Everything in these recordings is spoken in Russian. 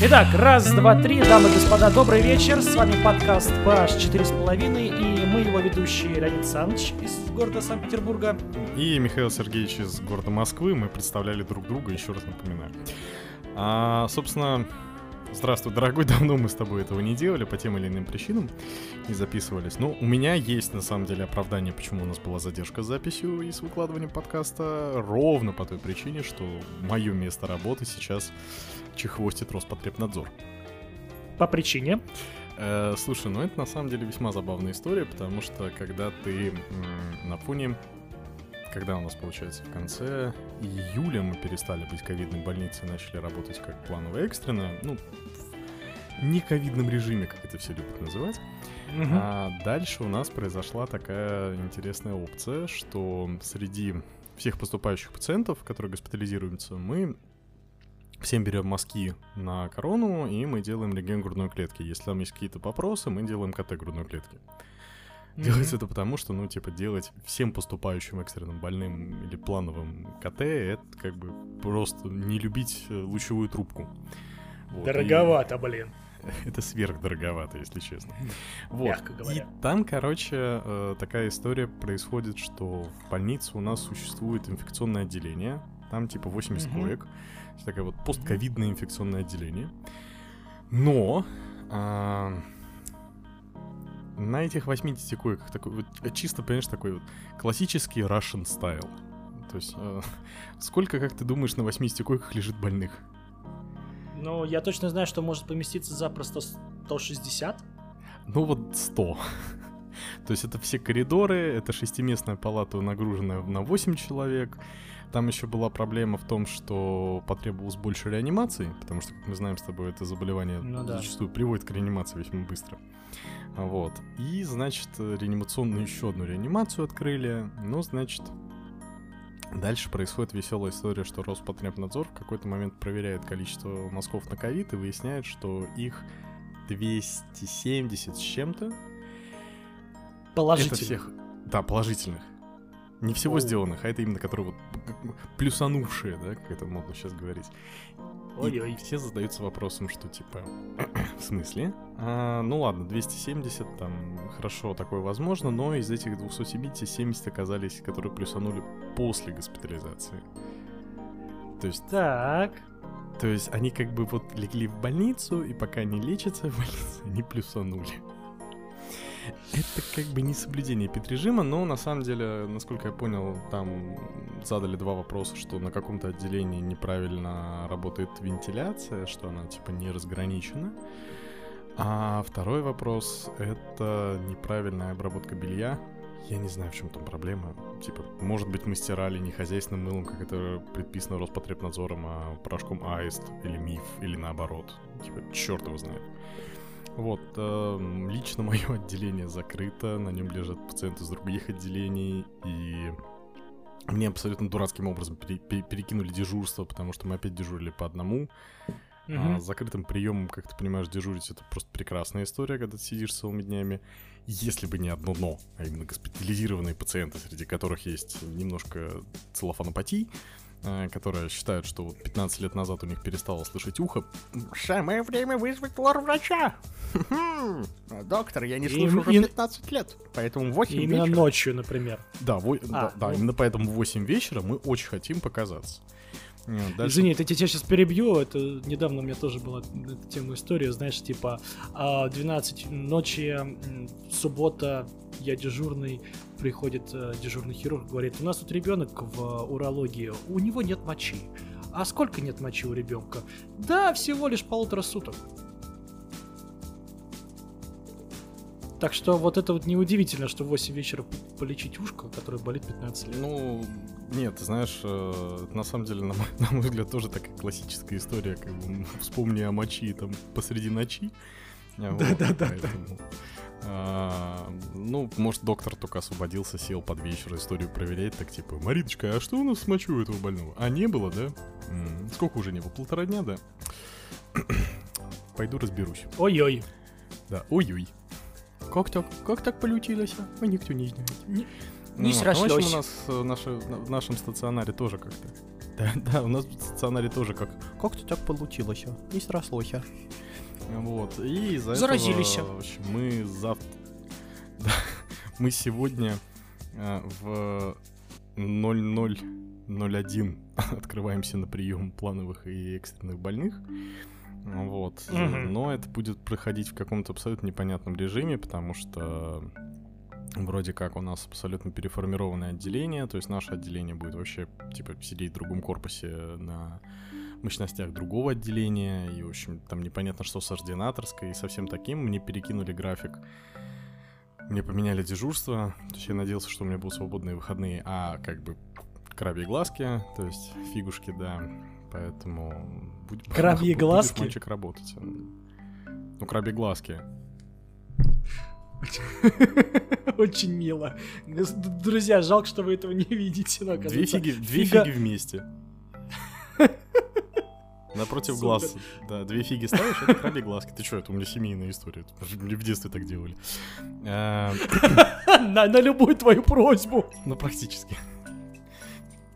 Итак, раз, два, три, дамы и господа, добрый вечер. С вами подкаст PH 4,5 и мы его ведущие Леонид Саныч из города Санкт-Петербурга. И Михаил Сергеевич из города Москвы. Мы представляли друг друга, еще раз напоминаю. А, собственно, Здравствуй, дорогой, давно мы с тобой этого не делали по тем или иным причинам, не записывались. Но у меня есть, на самом деле, оправдание, почему у нас была задержка с записью и с выкладыванием подкаста, ровно по той причине, что мое место работы сейчас чехвостит Роспотребнадзор. По причине? Э, слушай, ну это на самом деле весьма забавная история, потому что когда ты м, на фоне когда у нас, получается, в конце июля мы перестали быть ковидной больницей и начали работать как планово экстренно, ну, в не ковидном режиме, как это все любят называть. Мгм. А дальше у нас произошла такая интересная опция, что среди всех поступающих пациентов, которые госпитализируются, мы всем берем мазки на корону, и мы делаем рентген грудной клетки. Если там есть какие-то вопросы, мы делаем КТ грудной клетки. Делается это потому, что, ну, типа, делать всем поступающим экстренным больным или плановым КТ, это как бы просто не любить э, лучевую трубку. Вот, и Дороговато, блин. Это сверхдороговато, если честно. Вот. Мягко говоря. И там, короче, э, такая история происходит, что в больнице у нас существует инфекционное отделение. Там типа 80 Мгм. коек. Такое вот постковидное инфекционное отделение. Но а, на этих 80 койках такой вот э, чисто, понимаешь, такой вот классический Russian style. То есть, э, сколько, как ты думаешь, на 80 койках лежит больных? Ну, я точно знаю, что может поместиться запросто 160. Ну вот 100. То есть это все коридоры, это шестиместная палата, нагруженная на 8 человек. Там еще была проблема в том, что потребовалось больше реанимаций, потому что, как мы знаем с тобой, это заболевание Ну да. зачастую приводит к реанимации весьма быстро. Вот. И, значит, реанимационную еще одну реанимацию открыли. Ну, значит, дальше происходит веселая история, что Роспотребнадзор в какой-то момент проверяет количество мазков на ковид и выясняет, что их 270 с чем-то. Это Положительно. всех... Да, положительных. Не всего сделанных, а это именно которые вот плюсанувшие, да, как это модно сейчас говорить. И Ой-ой. все задаются вопросом, что типа, в смысле? А, ну ладно, 270, там, хорошо, такое возможно, но из этих 270 70 оказались, которые плюсанули после госпитализации. То есть, Так. то есть они как бы вот легли в больницу, и пока они лечатся в больнице, они плюсанули. Это как бы не соблюдение петрежима, но на самом деле, насколько я понял, там задали два вопроса, что на каком-то отделении неправильно работает вентиляция, что она типа не разграничена. А второй вопрос — это неправильная обработка белья. Я не знаю, в чем там проблема. Типа, может быть, мы стирали не хозяйственным мылом, как это предписано Роспотребнадзором, а порошком аист или миф, или наоборот. Типа, черт его знает. Вот, эм, лично мое отделение закрыто, на нем лежат пациенты из других отделений, и мне абсолютно дурацким образом пере- пере- перекинули дежурство, потому что мы опять дежурили по одному. А Мгм. с закрытым приемом, как ты понимаешь, дежурить это просто прекрасная история, когда ты сидишь целыми днями. Если бы не одно но, а именно госпитализированные пациенты, среди которых есть немножко целлофанопатий, э, которые считают, что вот 15 лет назад у них перестало слышать ухо. Самое время вызвать лор-врача. Доктор, я не слышу слышу уже уже И- 15 лет, поэтому 8 И Именно ночью, например. Да, во- да, да, ну. именно поэтому в 8 вечера мы очень хотим показаться. Э, дальше- Извини, это я тебя сейчас перебью. Это недавно у меня тоже была на эту тему история. Знаешь, типа а, 12 ночи, м, суббота, я дежурный, приходит э, дежурный хирург, говорит, у нас тут ребенок в урологии, у него нет мочи. А сколько нет мочи у ребенка? Да, всего лишь полутора суток. Так что вот это вот неудивительно, что в 8 вечера полечить ушко, которое болит 15 лет. Ну, нет, ты знаешь, э, на самом деле, на мой, на мой взгляд, тоже такая классическая история, как бы вспомни о мочи там посреди ночи. А, вот, а, ну, может, доктор только освободился, сел под вечер историю проверять, так типа, Мариночка, а что у нас с мочой у этого больного? А не было, да? Сколько уже не было? Полтора дня, да? Пойду разберусь. Ой-ой. Да, ой-ой. Как так, как так получилось? А никто не знает. Не, Ну, не. Ну, в общем, у нас э, наши- на- в нашем стационаре тоже как-то. Да, да, у нас в стационаре тоже как. Как-то так получилось, а? Не срослось, а? Вот. И из-за Заразились. этого, в общем, мы завтра. Да, мы сегодня э, в 0001 открываемся на прием плановых и экстренных больных. Вот. Но это будет проходить в каком-то абсолютно непонятном режиме, потому что вроде как у нас абсолютно переформированное отделение, то есть наше отделение будет вообще типа сидеть в другом корпусе на мощностях другого отделения, и, в общем, там непонятно, что с ординаторской, и совсем таким. Мне перекинули график, мне поменяли дежурство, то есть я надеялся, что у меня будут свободные выходные, а как бы крабьи глазки, то есть фигушки, да, поэтому... будь- Крабьи глазки? мальчик, работать. Ну, крабьи глазки. Очень мило. Друзья, жалко, что вы этого не видите. но, Две фиги, две фига- фиги вместе. Напротив Супер. глаз. Да, две фиги ставишь, это крабьи глазки. Ты что, это у меня семейная история. Мне в детстве так делали. А, на любую твою просьбу. Ну, практически.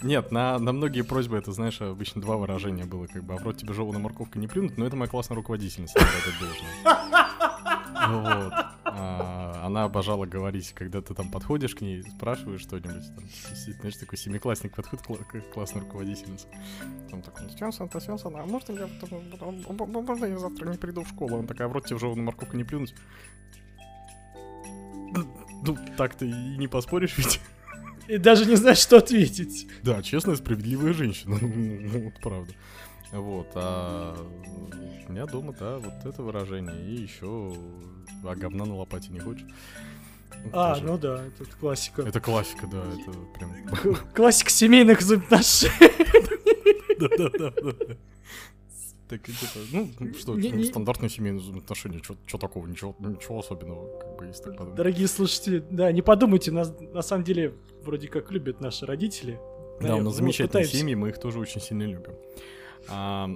Нет, на, на многие просьбы это, знаешь, обычно два выражения было, как бы, а в рот тебе жевана морковка не плюнуть, но это моя классная руководительница, отдать должное. Вот. А, она обожала говорить, когда ты там подходишь к ней, спрашиваешь что-нибудь, там, знаешь, такой семиклассник подходит кла- к классной руководительнице. Там такой, Стенсон, Стенсон, а можно я, потом- можно я завтра не приду в школу? Он такая, в рот тебе жеваную морковку не плюнуть. Ну, так ты и не поспоришь ведь. И даже не знаешь, что ответить. Да, честная, справедливая женщина. Вот правда. Вот, а у меня дома, да, вот это выражение. И еще, а говна на лопате не хочешь? А, тоже. ну да, это классика. Это классика, да, это прям... Классика семейных взаимоотношений. Да-да-да. Так, типа, ну, что, Не- ну, не- стандартные семейные взаимоотношения, что такого, ничего, ничего особенного, как бы, если так подумать. Дорогие слушатели, да, не подумайте, нас на самом деле вроде как любят наши родители. Да, у Ну, нас замечательные пытаемся. семьи, мы их тоже очень сильно любим. А,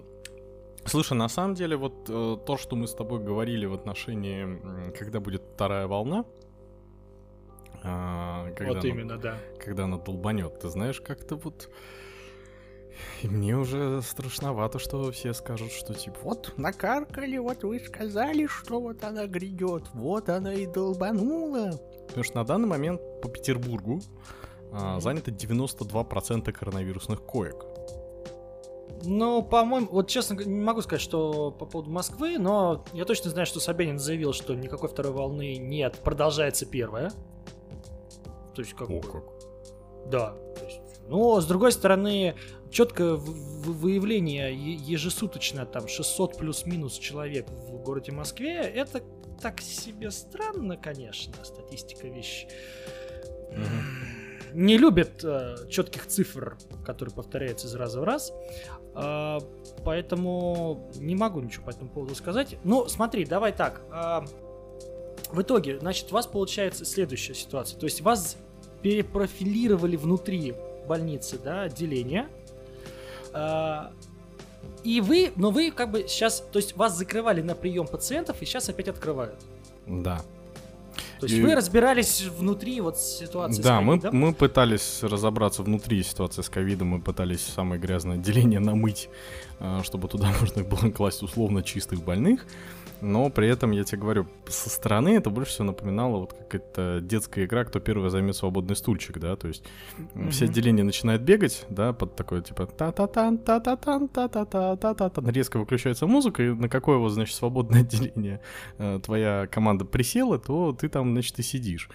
слушай, на самом деле, вот э, то, что мы с тобой говорили в отношении, когда будет вторая волна, а, когда, Вот она, именно, да. когда она долбанет, ты знаешь, как-то вот... И мне уже страшновато, что все скажут, что типа, вот накаркали, вот вы сказали, что вот она грядет, вот она и долбанула. Потому что на данный момент по Петербургу а, занято 92% коронавирусных коек. Ну, по-моему, вот честно не могу сказать, что по поводу Москвы, но я точно знаю, что Собянин заявил, что никакой второй волны нет, продолжается первая. То есть как бы... Да. Но, с другой стороны, четкое выявление ежесуточно там 600 плюс-минус человек в городе Москве, это так себе странно, конечно, статистика вещь. Не любят четких цифр, которые повторяются из раза в раз. А, поэтому не могу ничего по этому поводу сказать. Ну, смотри, давай так. а, в итоге, значит, у вас получается следующая ситуация. То есть вас перепрофилировали внутри больницы, да, отделения. А, и вы, но вы как бы сейчас, то есть вас закрывали на прием пациентов и сейчас опять открывают. Да. То есть И- вы разбирались внутри вот ситуации с Да, мы, ковидом. мы пытались разобраться внутри ситуации с ковидом, мы пытались самое грязное отделение намыть, а, чтобы туда можно было класть условно чистых больных. Но при этом, я тебе говорю, со стороны это больше всего напоминало вот какая-то детская игра, кто первый займет свободный стульчик, да, то есть м, все отделения начинают бегать, да, под такое типа та-та-тан, та-та-тан, та-та-та, та-та-тан, резко выключается музыка, и на какое вот, значит, свободное отделение э, твоя команда присела, то ты там, значит, и сидишь.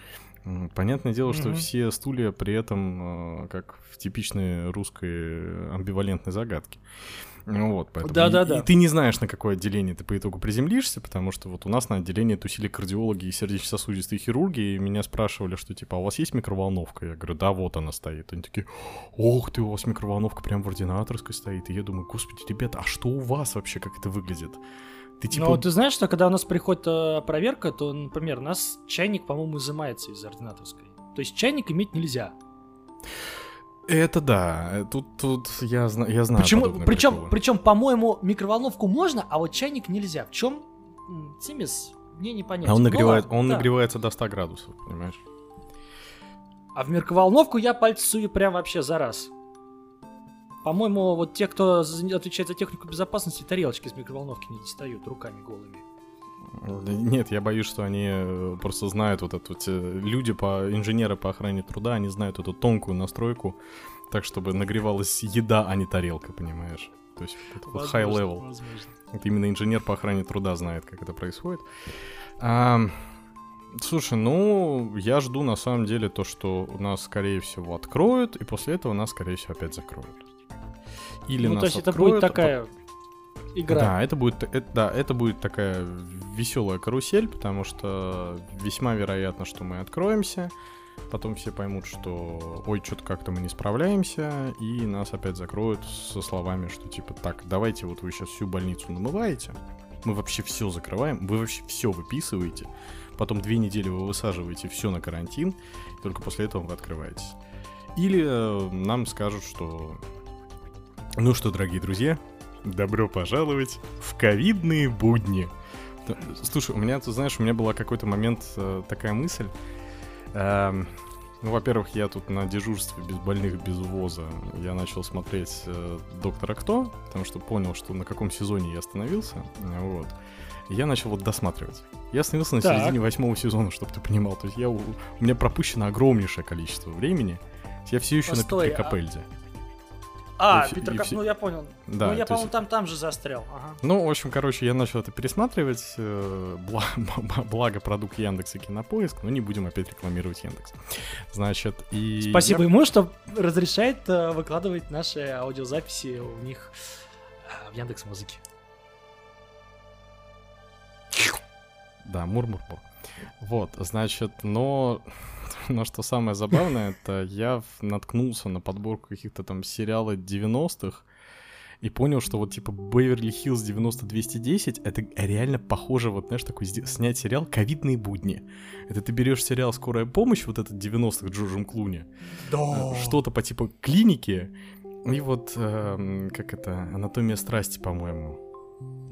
Понятное дело, что Мгм. все стулья при этом э, как в типичной русской амбивалентной загадке. Ну Вот, поэтому Да-да-да. и, и ты не знаешь, на какое отделение ты по итогу приземлишься, потому что вот у нас на отделении тусили кардиологи и сердечно-сосудистые хирурги, и меня спрашивали, что типа, а у вас есть микроволновка? Я говорю, да, вот она стоит. Они такие, ох ты, у вас микроволновка прям в ординаторской стоит. И я думаю, господи, ребята, а что у вас вообще, как это выглядит? Ты типа... Ну, ты знаешь, что когда у нас приходит э, проверка, то, например, у нас чайник, по-моему, изымается из ординаторской. То есть чайник иметь нельзя. Это да, э, тут, тут я, зна- я знаю Почему? Причем, приколы. причем, по-моему, микроволновку можно, а вот чайник нельзя. В чем цимис мне не понять. А он, нагревает, ладно, он да. нагревается до 100 градусов, понимаешь? А в микроволновку я пальцы сую прям вообще за раз. По-моему, вот те, кто отвечает за технику безопасности, тарелочки из микроволновки не достают руками голыми. Нет, я боюсь, что они э, просто знают вот эту... те- Люди, по, инженеры по охране труда, они знают эту тонкую настройку, так, чтобы нагревалась еда, а не тарелка, понимаешь? То есть вот это вот high level. возможно. Это именно инженер по охране труда знает, как это происходит. А, слушай, ну, я жду на самом деле то, что у нас, скорее всего, откроют, и после этого нас, скорее всего, опять закроют. Или ну, нас то есть это откроют, будет а такая игра. да, это будет, это, да, это будет такая веселая карусель, потому что весьма вероятно, что мы откроемся, потом все поймут, что ой, что-то как-то мы не справляемся, и нас опять закроют со словами, что типа так, давайте вот вы сейчас всю больницу намываете, мы вообще все закрываем, вы вообще все выписываете, потом две недели вы высаживаете все на карантин, и только после этого вы открываетесь. Или э, нам скажут, что ну что, дорогие друзья, добро пожаловать в ковидные будни. Слушай, у меня, ты знаешь, у меня была какой-то момент э, такая мысль. Эм, ну, во-первых, я тут на дежурстве без больных, без увоза. Я начал смотреть э, Доктора Кто, потому что понял, что на каком сезоне я остановился. Вот. Я начал вот досматривать. Я остановился на Так. середине восьмого сезона, чтобы ты понимал. То есть я, у, у меня пропущено огромнейшее количество времени. Я все еще Постой, на Питере а- Капельде. А, И всё- Питер и Кап- всё- ну я понял. Да, ну я, то есть- по-моему, там, там же застрял. Ага. Ну, в общем, короче, я начал это пересматривать. э, бла- б- Благо, продукт Яндекса Кинопоиск, но не будем опять рекламировать Яндекс. Значит, и... Спасибо я- ему, что разрешает э, выкладывать наши аудиозаписи у них э, в Яндекс Музыке. Да, мур-мур-мур. Вот, значит, но... Но что самое забавное, это я наткнулся на подборку каких-то там сериалов 90-х и понял, что вот типа Беверли Хиллз 90-210 это реально похоже, вот знаешь, такой снять сериал «Ковидные будни». Это ты берешь сериал «Скорая помощь», вот этот 90-х Джорджем Клуни, Да. э, что-то по типу клиники, и вот, эм, как это, «Анатомия страсти», по-моему.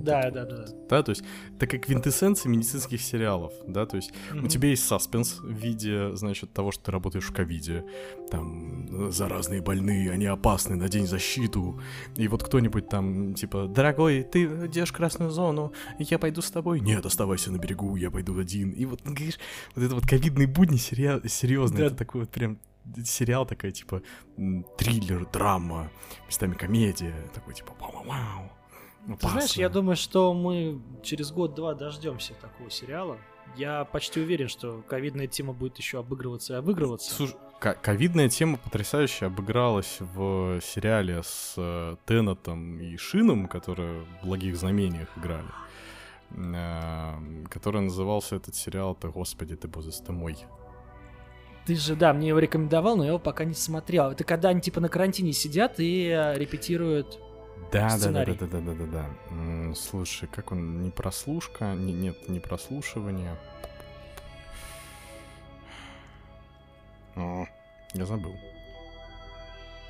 Да, да, да. Да, то есть такая квинтэссенция медицинских сериалов, да, то есть у Мгм. тебя есть саспенс в виде, значит, того, что ты работаешь в ковиде, там, заразные больные, они опасны, надень защиту, и вот кто-нибудь там, типа, дорогой, ты в красную зону, я пойду с тобой, нет, оставайся на берегу, я пойду один, и вот, говоришь, вот это вот ковидные будни серьезно, Да. это такой вот прям сериал такой, типа, триллер, драма, местами комедия, такой, типа, вау-вау-вау. Ты знаешь, я думаю, что мы через год-два дождемся такого сериала. Я почти уверен, что ковидная тема будет еще обыгрываться и обыгрываться. Слушай, ко- ковидная тема потрясающе обыгралась в сериале с э, Теннетом и Шином, которые в «Благих знамениях» играли. Э, который назывался этот сериал-то, господи ты, боже ты мой. Ты же, да, мне его рекомендовал, но я его пока не смотрел. Это когда они типа на карантине сидят и э, репетируют. Да, да, да, да, Сценарий. да, да, да, да, да. Слушай, как он, не прослушка, не, нет, не прослушивание. О, я забыл.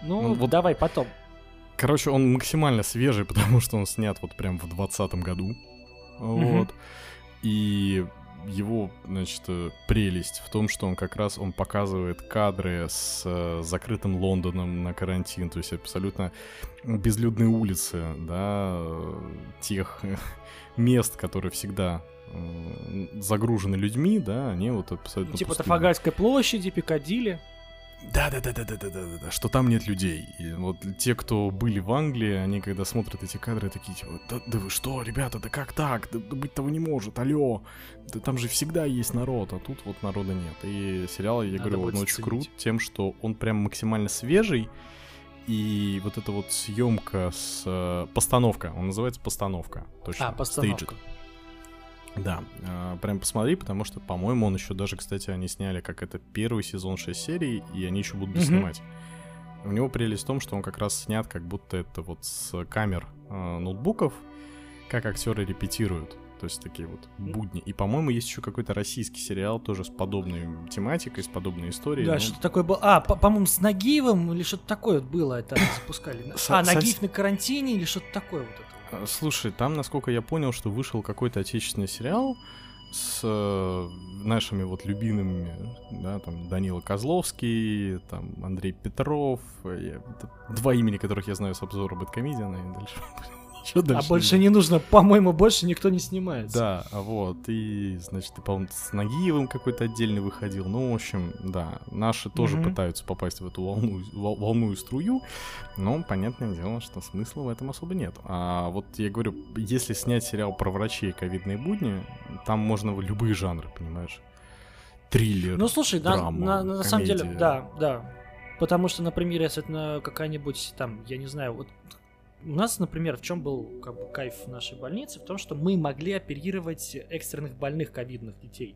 Ну, Ну, вот- давай потом. Короче, он максимально свежий, потому что он снят вот прям в двадцатом году. Мгм. Вот. И его, значит, э, прелесть в том, что он как раз он показывает кадры с э, закрытым Лондоном на карантин, то есть абсолютно безлюдные улицы, да, э, тех мест, которые всегда загружены людьми, да, они вот абсолютно типа пустые. Тафагальской площади, Пикадилли. Да, да, да, да, да, да, да, да, что там нет людей. И вот те, кто были в Англии, они когда смотрят эти кадры, такие типа, да, да вы что, ребята, да как так? Да, да быть того не может, алло. Да там же всегда есть народ, а тут вот народа нет. И сериал, я Надо говорю, он очень крут тем, что он прям максимально свежий. И вот эта вот съемка с э, постановка, он называется постановка, точно. А постановка. Staged. Да, э, прям посмотри, потому что, по-моему, он еще даже, кстати, они сняли как это первый сезон 6 серий, и они еще будут снимать. У него прелесть в том, что он как раз снят, как будто это вот с камер э, ноутбуков, как актеры репетируют. То есть такие вот будни. И, по-моему, есть еще какой-то российский сериал тоже с подобной тематикой, с подобной историей. Да, но- что такое было? А, по- по-моему, с Нагиевым или что-то такое вот было, это запускали. А, Нагиев на карантине или что-то такое вот это. А, Слушай, там, насколько я понял, что вышел какой-то отечественный сериал с э, нашими вот любимыми, да, там Данила Козловский, там Андрей Петров, я, два имени, которых я знаю с обзора Бэткомедиана, и дальше а? А больше не нужно, по-моему, больше никто не снимается. Да, вот, и, значит, ты, по-моему, с Нагиевым какой-то отдельный выходил. Ну, в общем, да, наши тоже пытаются попасть в эту волну, и струю, но, понятное дело, что смысла в этом особо нет. А вот я говорю, если снять сериал про врачей и ковидные будни, там можно любые жанры, понимаешь? Триллер, Ну, слушай, драма, на, на, на самом деле, да, да. Потому что, например, если это какая-нибудь там, я не знаю, вот у нас, например, в чем был как бы, кайф нашей больницы? В том, что мы могли оперировать экстренных больных ковидных детей.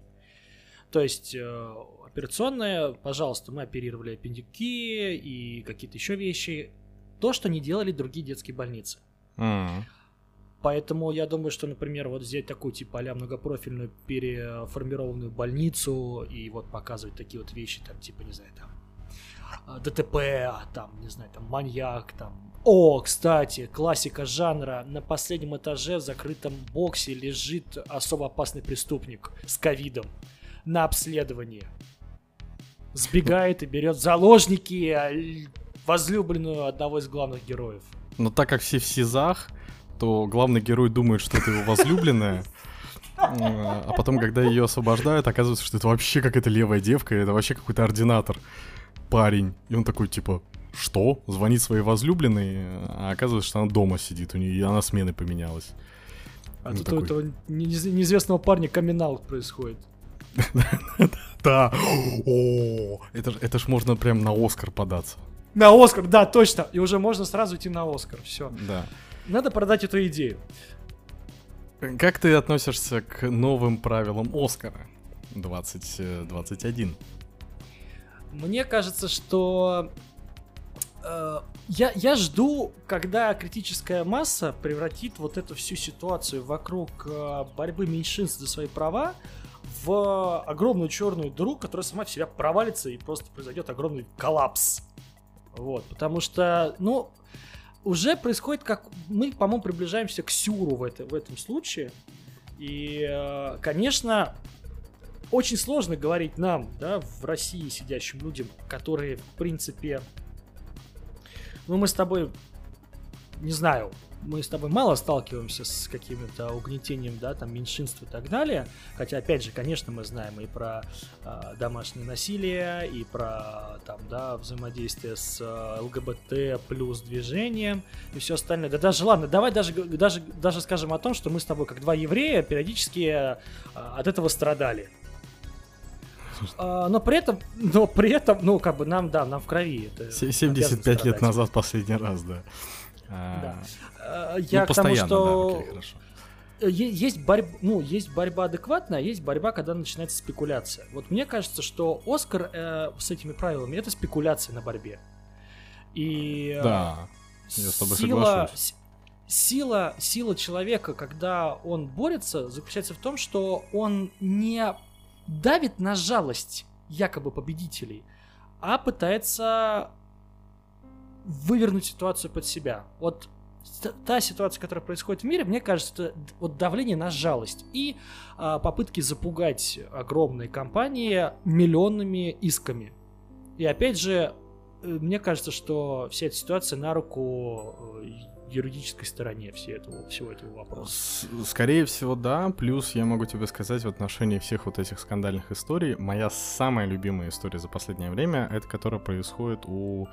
То есть э, операционная, пожалуйста, мы оперировали аппендики и какие-то еще вещи. То, что не делали другие детские больницы. Mm. Поэтому я думаю, что, например, вот взять такую типа а многопрофильную переформированную больницу и вот показывать такие вот вещи, там, типа, не знаю, там, ДТП, а там, не знаю, там, маньяк, там, о, кстати, классика жанра. На последнем этаже в закрытом боксе лежит особо опасный преступник с ковидом на обследовании. Сбегает и берет заложники а, возлюбленную одного из главных героев. Но так как все в СИЗах, то главный герой думает, что это его возлюбленная. А потом, когда ее освобождают, оказывается, что это вообще какая-то левая девка, это вообще какой-то ординатор, парень. И он такой, типа, что? Звонит своей возлюбленной, а оказывается, что она дома сидит, у нее и она смены поменялась. А ну, тут такой... у этого неизвестного парня камин происходит. Да. О, это ж, это ж можно прям на Оскар податься. На Оскар, да, точно. И уже можно сразу идти на Оскар. Все. Да. Надо продать эту идею. Как ты относишься к новым правилам Оскара 2021? Мне кажется, что Э, я, я жду, когда критическая масса превратит вот эту всю ситуацию вокруг э, борьбы меньшинств за свои права в огромную черную дыру, которая сама в себя провалится и просто произойдет огромный коллапс. Вот, потому что, ну, уже происходит как... Мы, по-моему, приближаемся к Сюру в, это, в этом случае. И, э, конечно, очень сложно говорить нам, да, в России сидящим людям, которые, в принципе, ну, мы с тобой, не знаю, мы с тобой мало сталкиваемся с каким-то угнетением, да, там, меньшинств и так далее. Хотя, опять же, конечно, мы знаем и про э, домашнее насилие, и про, там, да, взаимодействие с э, ЛГБТ плюс движением и все остальное. Да даже, ладно, давай даже, даже, даже скажем о том, что мы с тобой, как два еврея, периодически э, от этого страдали. А, но при этом, но при этом, ну, как бы нам, да, нам в крови. Это 75 лет назад последний раз, да. А, да. А, я ну, к тому, что... Да, окей, есть борьба, ну, есть борьба адекватная, а есть борьба, когда начинается спекуляция. Вот мне кажется, что Оскар э, с этими правилами это спекуляция на борьбе. И э, да, я с тобой сила. Сила, сила человека, когда он борется, заключается в том, что он не давит на жалость якобы победителей, а пытается вывернуть ситуацию под себя. Вот та ситуация, которая происходит в мире, мне кажется, это вот давление на жалость и а, попытки запугать огромные компании миллионными исками. И опять же, э, мне кажется, что вся эта ситуация на руку э, юридической стороне все этого, всего этого вопроса? Скорее всего, да. Плюс я могу тебе сказать в отношении всех вот этих скандальных историй, моя самая любимая история за последнее время, это которая происходит у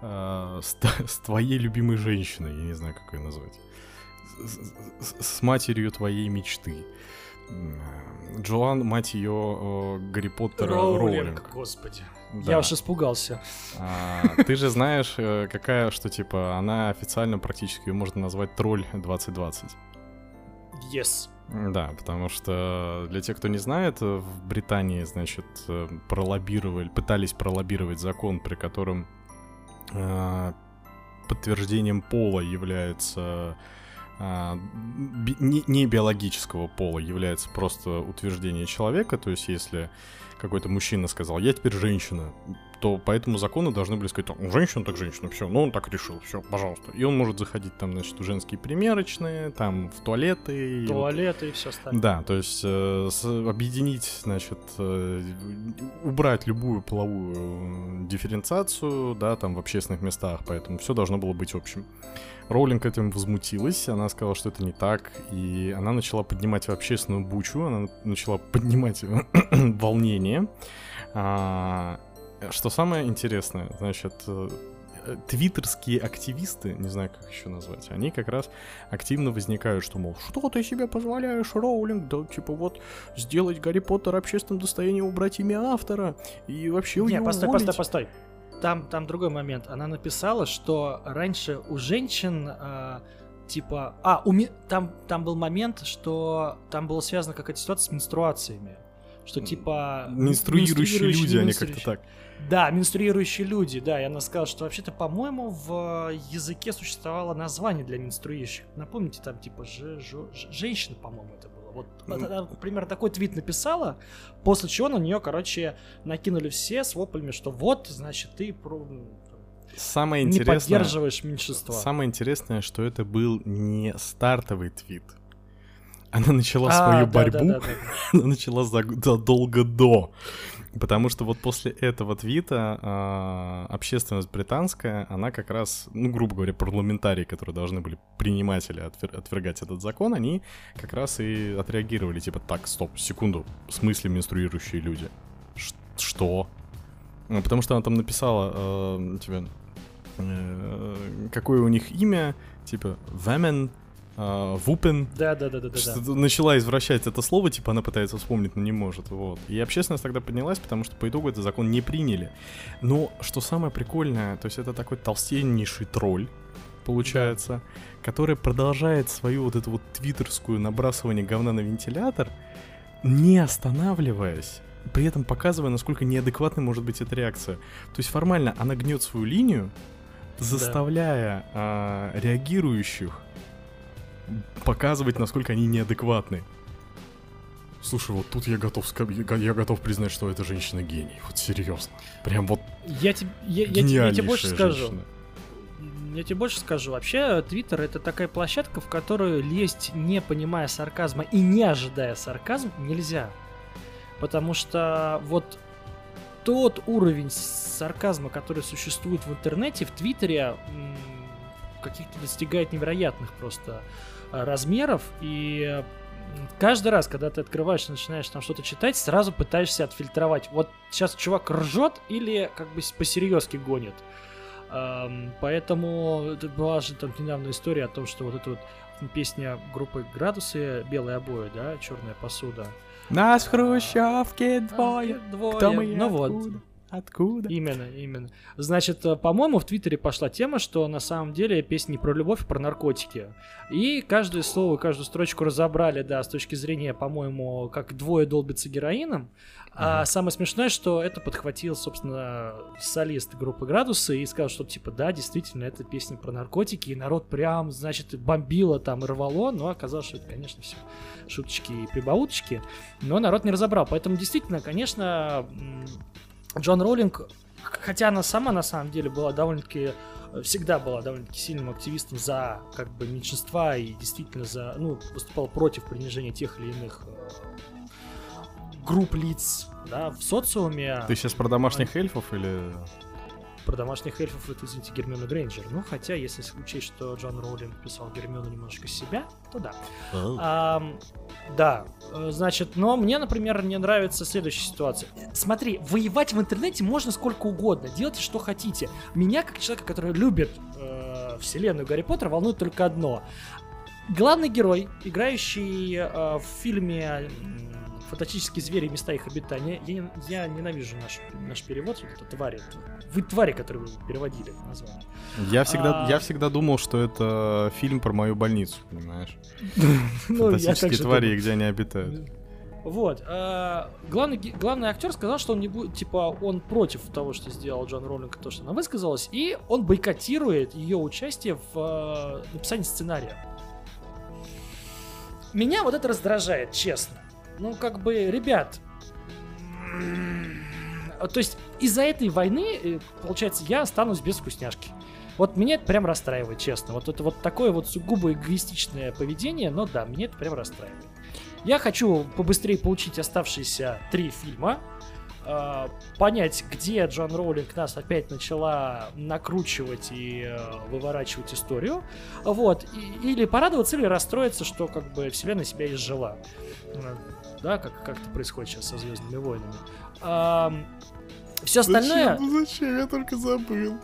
э, с, с твоей любимой женщиной, я не знаю, как ее назвать, с, с, с матерью твоей мечты. Джоан, мать ее, э, Гарри Поттера Роулинг. Роулинг. Господи. Да. Я уж испугался. А, ты же знаешь, э, какая, что типа, она официально практически ее можно назвать тролль 2020. Yes. Да, потому что для тех, кто не знает, в Британии, значит, э, пролоббировали, пытались пролоббировать закон, при котором э, подтверждением пола является э, не, биологического пола, является просто утверждение человека, то есть если какой-то мужчина сказал, я теперь женщина, то по этому закону должны были сказать, ну, женщина так женщина, все, ну он так решил, все, пожалуйста. И он может заходить там, значит, в женские примерочные, там в туалеты. Туалеты и, и все остальное. Да, то есть э, с, объединить, значит, э, убрать любую половую дифференциацию, да, там в общественных местах, поэтому все должно было быть общим. Роулинг этим возмутилась, она сказала, что это не так, и она начала поднимать общественную бучу, она начала поднимать волнение. А, что самое интересное, значит, э, твиттерские активисты, не знаю, как еще назвать, они как раз активно возникают, что, мол, что ты себе позволяешь, Роулинг, да, типа, вот, сделать Гарри Поттер общественным достоянием, убрать имя автора, и вообще Не, постой, уволить. постой, постой. Там, там другой момент. Она написала, что раньше у женщин... Э, типа, а, у ми... там, там был момент, что там было связано какая-то ситуация с менструациями что типа... Менструирующие, менструирующие люди, они как-то так. Да, менструирующие люди, да. И она сказала, что вообще-то, по-моему, в языке существовало название для менструирующих. Напомните, там типа ж, ж, ж, женщина, по-моему, это. Вот mm. она, например, такой твит написала, после чего на нее, короче, накинули все с воплями, что вот, значит, ты про, Самое интересное, не поддерживаешь меньшинство. Самое интересное, что это был не стартовый твит. Она начала а, свою да, борьбу, да, да, она начала задолго до. Потому что вот после этого твита э, общественность британская, она как раз, ну, грубо говоря, парламентарии, которые должны были принимать или отвер- отвергать этот закон, они как раз и отреагировали, типа, так, стоп, секунду, в смысле менструирующие люди? Ш- что? Ну, потому что она там написала, э, типа, э, какое у них имя, типа, women Вупен. Да, да, да, да, да. Начала извращать это слово, типа она пытается вспомнить, но не может. Вот. И общественность тогда поднялась, потому что по итогу этот закон не приняли. Но что самое прикольное, то есть это такой толстеннейший тролль, получается, да. который продолжает свою вот эту вот твиттерскую набрасывание говна на вентилятор, не останавливаясь при этом показывая, насколько неадекватной может быть эта реакция. То есть формально она гнет свою линию, заставляя да. а, реагирующих показывать, насколько они неадекватны. Слушай, вот тут я готов, я готов признать, что эта женщина гений. Вот серьезно. Прям вот я, тебе, я, я, я тебе больше скажу. Женщина. Я тебе больше скажу. Вообще, Твиттер это такая площадка, в которую лезть, не понимая сарказма и не ожидая сарказм, нельзя. Потому что вот тот уровень сарказма, который существует в интернете, в Твиттере, каких-то достигает невероятных просто размеров, и каждый раз, когда ты открываешь начинаешь там что-то читать, сразу пытаешься отфильтровать. Вот сейчас чувак ржет или как бы по-серьезки гонит. Поэтому это была же там недавно история о том, что вот эта вот песня группы «Градусы», «Белые обои», да, «Черная посуда». Нас в хрущевке двое, двое. кто мы ну откуда? вот, Откуда? Именно, именно. Значит, э, по-моему, в Твиттере пошла тема, что на самом деле песня не про любовь, а про наркотики. И каждое слово, каждую строчку разобрали, да, с точки зрения, по-моему, как двое долбятся героином. А самое смешное, что это подхватил, собственно, солист группы «Градусы» и сказал, что, типа, да, действительно, это песня про наркотики, и народ прям, значит, бомбило там рвало, но оказалось, что это, конечно, все шуточки и прибауточки, но народ не разобрал. Поэтому, действительно, конечно, Джон Роулинг, хотя она сама на самом деле была довольно-таки всегда была довольно-таки сильным активистом за как бы меньшинства и действительно за, ну, выступала против принижения тех или иных э, групп лиц, да, в социуме. Ты сейчас про домашних эльфов или про домашних эльфов это, извините, Гермиона Грейнджер. Ну, хотя, если учесть, что Джон Роулинг писал Гермиону немножко себя, то да. Oh. А, да, э, значит, но мне, например, не нравится следующая ситуация. Смотри, воевать в интернете можно сколько угодно, делайте, что хотите. Меня, как человека, который любит э, вселенную Гарри Поттера, волнует только одно. Главный герой, играющий э, в фильме фантастические звери и места их обитания. Я, я ненавижу наш, наш перевод, вот это твари. Вы твари, которые вы переводили название. Я всегда, а... я всегда думал, что это фильм про мою больницу, понимаешь? Ну, фантастические твари, где они обитают. Вот. А, главный, главный актер сказал, что он не будет, типа, он против того, что сделал Джон Роллинг, то, что она высказалась, и он бойкотирует ее участие в э, написании сценария. Меня вот это раздражает, честно. Ну, как бы, ребят, то есть из-за этой войны, э, получается, я останусь без вкусняшки. Вот меня это прям расстраивает, честно. Вот это вот такое вот сугубо эгоистичное поведение, но да, меня это прям расстраивает. Я хочу побыстрее получить оставшиеся три фильма, э, понять, где Джон Роулинг нас опять начала накручивать и э, выворачивать историю, вот, или порадоваться, или расстроиться, что как бы вселенная себя изжила, да, как, как это происходит сейчас со Звездными войнами. Э, все остальное... Зачем? Ну зачем? Я только забыл.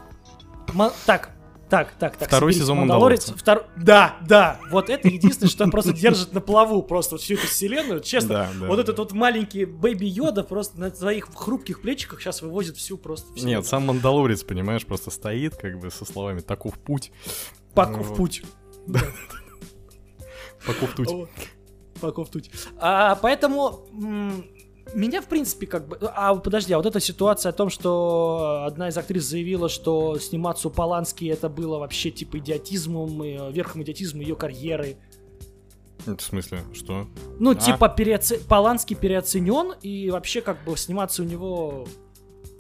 Ма- так, так, так, так. Второй сезон Мандалорец. Втор... Да, да. Вот это единственное, что просто держит на плаву просто всю эту вселенную. Честно, Да, да, вот да. этот вот маленький Бэйби Йода просто на своих хрупких плечиках сейчас вывозит всю просто вселенную. Нет, сам Мандалорец, понимаешь, просто стоит, как бы, со словами «таков путь». Паку Ну путь. Таков путь. Вот. Паку в путь. А, поэтому меня, в принципе, как бы... А, подожди, а вот эта ситуация о том, что одна из актрис заявила, что сниматься у Полански это было вообще типа идиотизмом, и, э, верхом идиотизма ее карьеры. В смысле, что? Ну, А? типа, переоце... Поланский переоценен, и вообще, как бы, сниматься у него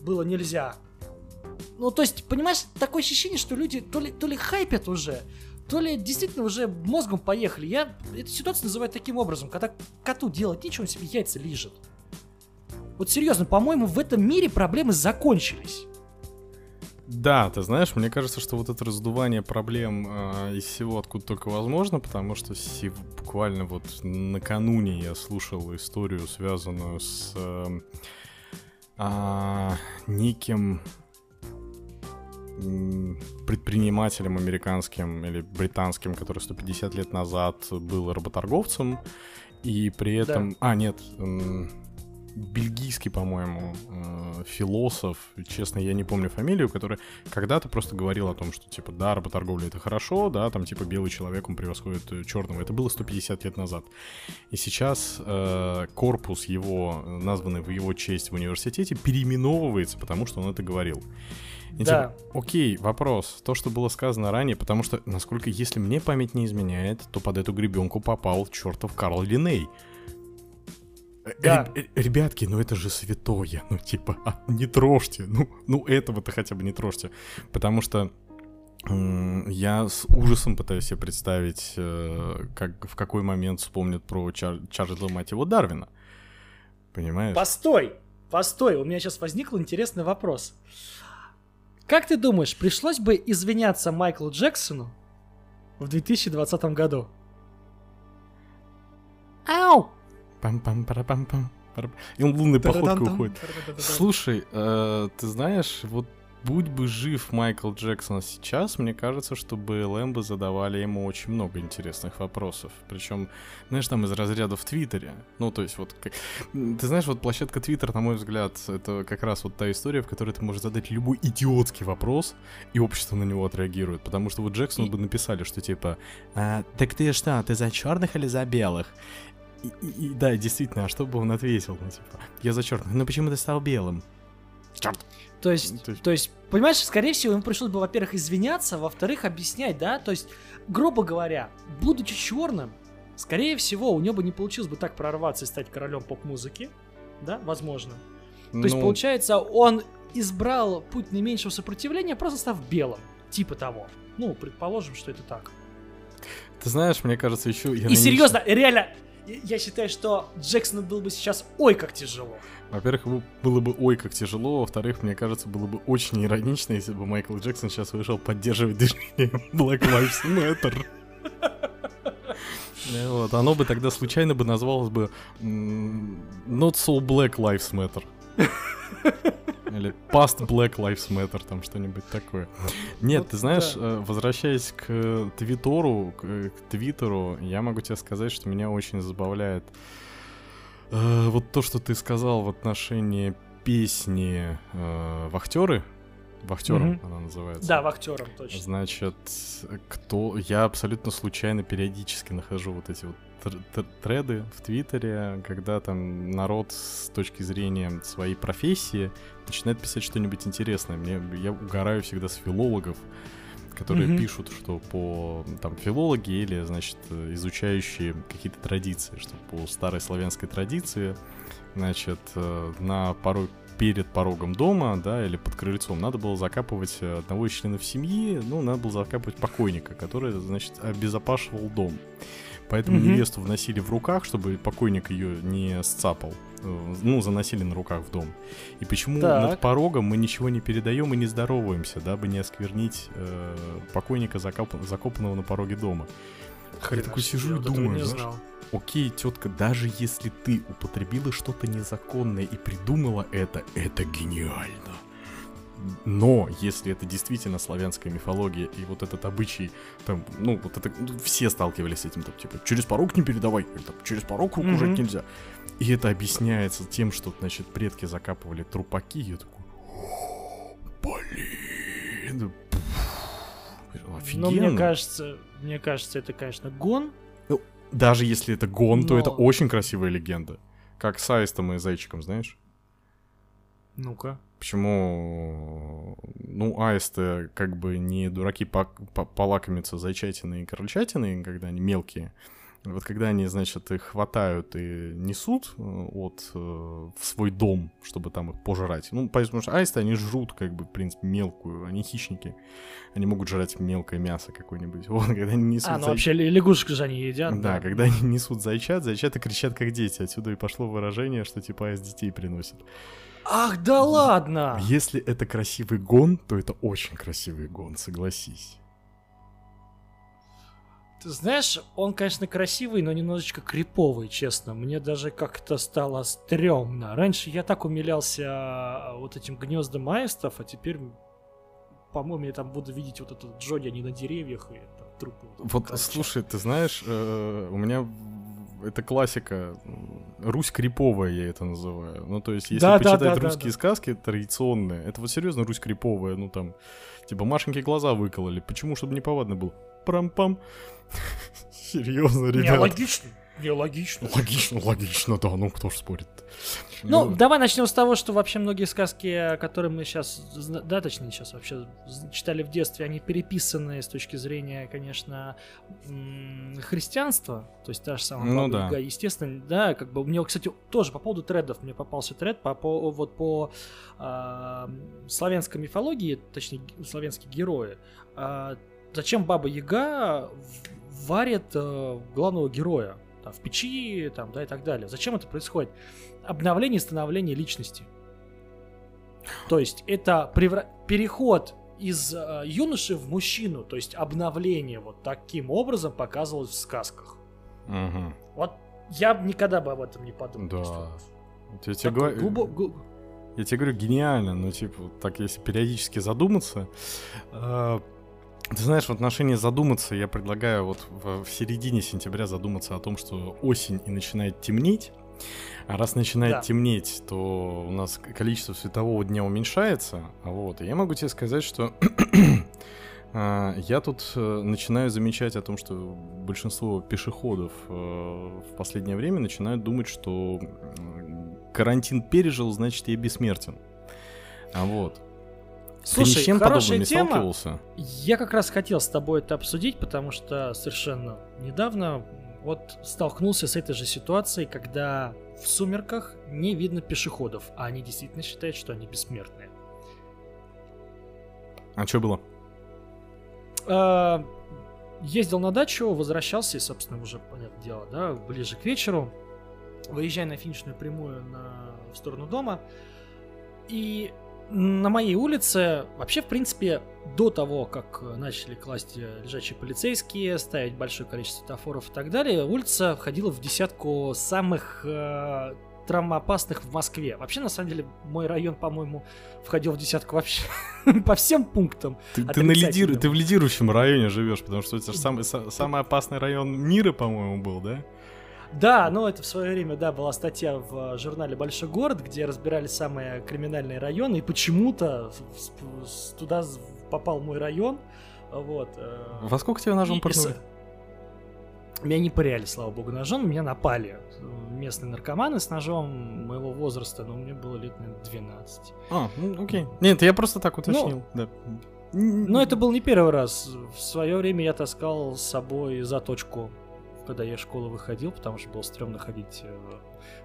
было нельзя. Ну, то есть, понимаешь, такое ощущение, что люди то ли, то ли хайпят уже, то ли действительно уже мозгом поехали. Я эту ситуацию называю таким образом, когда коту делать нечего, он себе яйца лижет. Вот серьезно, по-моему, в этом мире проблемы закончились. Да, ты знаешь, мне кажется, что вот это раздувание проблем э, из всего откуда только возможно, потому что сев- буквально вот накануне я слушал историю, связанную с э, а, неким предпринимателем американским или британским, который 150 лет назад был работорговцем, и при этом... А, нет, бельгийский, по-моему, э, философ, честно, я не помню фамилию, который когда-то просто говорил о том, что, типа, да, работорговля это хорошо, да, там, типа, белый человек, он превосходит э, черного. Это было 150 лет назад. И сейчас э, корпус его, э, названный в его честь в университете, переименовывается, потому что он это говорил. И Да. типа, окей, вопрос. То, что было сказано ранее, потому что, насколько, если мне память не изменяет, то под эту гребенку попал чертов Карл Линей. Э, Да. э, Ребятки, ну это же святое. Ну, типа, а, не трожьте. Ну, ну этого-то хотя бы не трожьте. Потому что я с ужасом пытаюсь себе представить, э, как, в какой момент вспомнят про Чар- Чарльза, мать его, Дарвина. Понимаешь? Постой, постой, у меня сейчас возник интересный вопрос. Как ты думаешь, пришлось бы извиняться Майклу Джексону в 2020 году? Ау! Пам-пам-пара-пам-пам. пара- И он лунной походкой уходит. Слушай, э, ты знаешь, вот будь бы жив Майкл Джексон сейчас, мне кажется, что БЛМ бы задавали ему очень много интересных вопросов. Причем, знаешь, там из разряда в Твиттере. Ну, то есть вот... как- Ты знаешь, вот площадка Твиттер, на мой взгляд, это как раз вот та история, в которой ты можешь задать любой идиотский вопрос, и общество на него отреагирует. Потому что вот Джексону И- бы написали, что типа... «А, так ты что, ты за черных или за белых? И, и- и да, действительно, а что бы он ответил? Ну, типа, я за черных. Ну почему ты стал белым? Черт. То есть, То есть- то есть, понимаешь, скорее всего, ему пришлось бы, во-первых, извиняться, во-вторых, объяснять, да? То есть, грубо говоря, будучи черным, скорее всего, у него бы не получилось бы так прорваться и стать королем поп-музыки, да, возможно. То есть, Ну, получается, он избрал путь наименьшего сопротивления, просто став белым. Типа того. Ну, предположим, что это так. Ты знаешь, мне кажется, еще... И серьезно, реально, я- считаю, что Джексону было бы сейчас ой как тяжело. Во-первых, ему было бы ой как тяжело, во-вторых, мне кажется, было бы очень иронично, если бы Майкл Джексон сейчас вышел поддерживать движение Black Lives Matter. Вот, оно бы тогда случайно бы назвалось бы Not So Black Lives Matter. Или Past Black Lives Matter, там что-нибудь такое. Нет, Вот ты знаешь, да. э, возвращаясь к э, Твиттеру, к, э, к Твиттеру, я могу тебе сказать, что меня очень забавляет э, вот то, что ты сказал в отношении песни э, «Вахтеры». «Вахтером» Мгм. она называется. Да, вахтером точно. Значит, кто... Я абсолютно случайно периодически нахожу вот эти вот треды в Твиттере, когда там народ с точки зрения своей профессии начинает писать что-нибудь интересное. Мне, я угораю всегда с филологов, которые Мгм. пишут, что по там филологи или, значит, изучающие какие-то традиции, что по старой славянской традиции значит, э, на порог перед порогом дома, да, или под крыльцом, надо было закапывать одного из членов семьи, ну, надо было закапывать покойника, который, значит, обезопашивал дом. Поэтому mm-hmm. невесту вносили в руках, чтобы покойник ее не сцапал. Э, ну, заносили на руках в дом. И почему так. над порогом мы ничего не передаем и не здороваемся, дабы не осквернить э, покойника, закоп... закопанного на пороге дома? Я такой сижу и думаю, знаешь, окей, тетка, даже если ты употребила что-то незаконное и придумала это, это гениально. Но если это действительно славянская мифология и вот этот обычай, там, ну, вот это, ну, все сталкивались с этим, там, типа, через порог не передавай, или, там, через порог руку mm-hmm. жать нельзя. И это объясняется тем, что, значит, предки закапывали трупаки, и я такой, блин, офигенно. Но мне кажется, мне кажется, это, конечно, гон. Ну, даже если это гон, Но... то это очень красивая легенда. Как с аистом и зайчиком, знаешь? Ну-ка. Почему, ну, аисты как бы не дураки по по полакомиться зайчатиной и крольчатиной, когда они мелкие. Вот когда они, значит, их хватают и несут э, от, э, в свой дом, чтобы там их пожрать. Ну, потому что аисты, они жрут, как бы, в принципе, мелкую, они хищники. Они могут жрать мелкое мясо какое-нибудь. Вот, когда они несут... А, ну зай... вообще лягушек же они едят. Да, да, когда они несут зайчат, зайчата кричат, как дети. Отсюда и пошло выражение, что типа аист детей приносит. Ах, да ладно! Если это красивый гон, то это очень красивый гон, согласись. Ты знаешь, он, конечно, красивый, но немножечко криповый, честно. Мне даже как-то стало стрёмно. Раньше я так умилялся а, вот этим гнездом аистов, а теперь, по-моему, я там буду видеть вот этот Джоди, они на деревьях и там трупы. Вот, вот слушай, ты знаешь, э, у меня это классика. Русь криповая, я это называю. Ну, то есть, если да, почитать да, да, русские да, сказки традиционные, это вот серьезно Русь криповая, ну там, типа Машеньки глаза выкололи. Почему? Чтобы не повадно было. Прам-пам. Серьезно, ребят. Не, логично. Не, логично. Логично, логично, да, ну кто ж спорит. Ну, ну, давай начнем с того, что вообще многие сказки, которые мы сейчас, да, точнее, сейчас вообще читали в детстве, они переписаны с точки зрения, конечно, христианства, то есть та же самая ну, да. Яга, естественно, да, как бы, мне, кстати, тоже по поводу тредов, мне попался тред по, по вот по э, славянской мифологии, точнее, славянские герои, э, зачем Баба Яга варит э, главного героя, там, в печи, там, да, и так далее. Зачем это происходит? Обновление и становление личности. То есть это превра... переход из э, юноши в мужчину, то есть обновление вот таким образом показывалось в сказках. Угу. Вот я никогда бы об этом не подумал. Да. Я тебе, говорю, глубо... я тебе говорю, гениально, но типа, так если периодически задуматься, э, ты знаешь, в отношении задуматься, я предлагаю вот в, в середине сентября задуматься о том, что осень и начинает темнеть. А раз начинает да. темнеть, то у нас количество светового дня уменьшается. Вот. И я могу тебе сказать, что а, я тут э, начинаю замечать о том, что большинство пешеходов э, в последнее время начинают думать, что карантин пережил, значит, я бессмертен. А вот. Слушай, Ты ни чем хорошая тема. Сталкивался? Я как раз хотел с тобой это обсудить, потому что совершенно недавно вот столкнулся с этой же ситуацией, когда в сумерках не видно пешеходов, а они действительно считают, что они бессмертные. А что было? А, ездил на дачу, возвращался, и, собственно, уже, понятное дело, да, ближе к вечеру, выезжая на финишную прямую на, в сторону дома, и на моей улице вообще, в принципе, до того, как начали класть лежачие полицейские, ставить большое количество светофоров и так далее, улица входила в десятку самых э, травмоопасных в Москве. Вообще, на самом деле, мой район, по-моему, входил в десятку вообще по всем пунктам. Ты, ты, на лидир... ты в лидирующем районе живешь, потому что это же самый, самый опасный район мира, по-моему, был, да? Да, ну это в свое время, да, была статья в журнале «Большой город», где разбирали самые криминальные районы, и почему-то туда попал мой район, вот. Э, Во сколько тебя ножом пырнули? Меня не пыряли, слава богу, ножом, меня напали местные наркоманы с ножом моего возраста, но мне было лет, наверное, 12. А, ну окей. Нет, я просто так уточнил, ну, да. Но это был не первый раз. В свое время я таскал с собой заточку когда я из школы выходил, потому что было стрёмно ходить э,